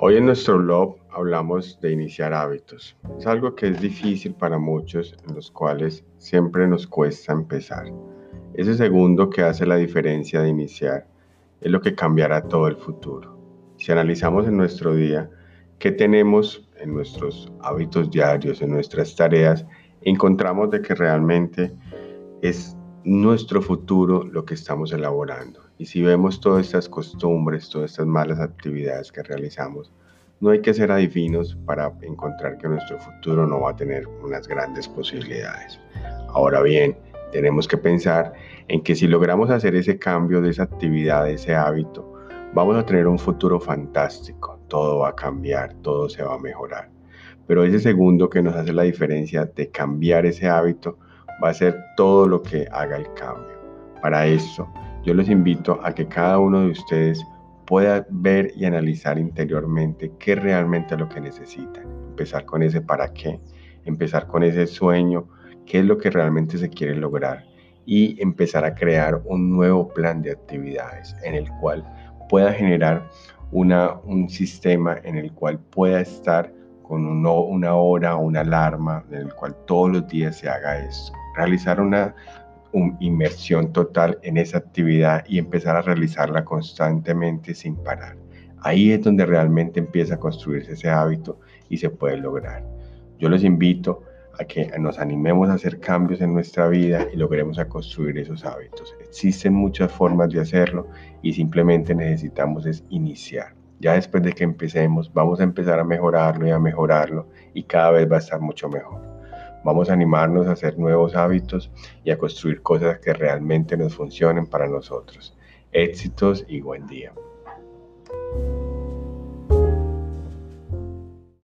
Hoy en nuestro blog hablamos de iniciar hábitos. Es algo que es difícil para muchos, en los cuales siempre nos cuesta empezar. Ese segundo que hace la diferencia de iniciar es lo que cambiará todo el futuro. Si analizamos en nuestro día qué tenemos en nuestros hábitos diarios, en nuestras tareas, encontramos de que realmente es nuestro futuro lo que estamos elaborando. Y si vemos todas estas costumbres, todas estas malas actividades que realizamos, no hay que ser adivinos para encontrar que nuestro futuro no va a tener unas grandes posibilidades. Ahora bien, tenemos que pensar en que si logramos hacer ese cambio de esa actividad, de ese hábito, vamos a tener un futuro fantástico. Todo va a cambiar, todo se va a mejorar. Pero ese segundo que nos hace la diferencia de cambiar ese hábito va a ser todo lo que haga el cambio. Para eso, yo les invito a que cada uno de ustedes pueda ver y analizar interiormente qué realmente es lo que necesitan. Empezar con ese para qué, empezar con ese sueño, qué es lo que realmente se quiere lograr y empezar a crear un nuevo plan de actividades en el cual pueda generar una, un sistema en el cual pueda estar con una hora, una alarma, en el cual todos los días se haga esto. Realizar una, inmersión total en esa actividad y empezar a realizarla constantemente sin parar. Ahí es donde realmente empieza a construirse ese hábito y se puede lograr. Yo les invito a que nos animemos a hacer cambios en nuestra vida y logremos a construir esos hábitos. Existen muchas formas de hacerlo y simplemente necesitamos es iniciar. Ya después de que empecemos, vamos a empezar a mejorarlo y a mejorarlo y cada vez va a estar mucho mejor. Vamos a animarnos a hacer nuevos hábitos y a construir cosas que realmente nos funcionen para nosotros. Éxitos y buen día.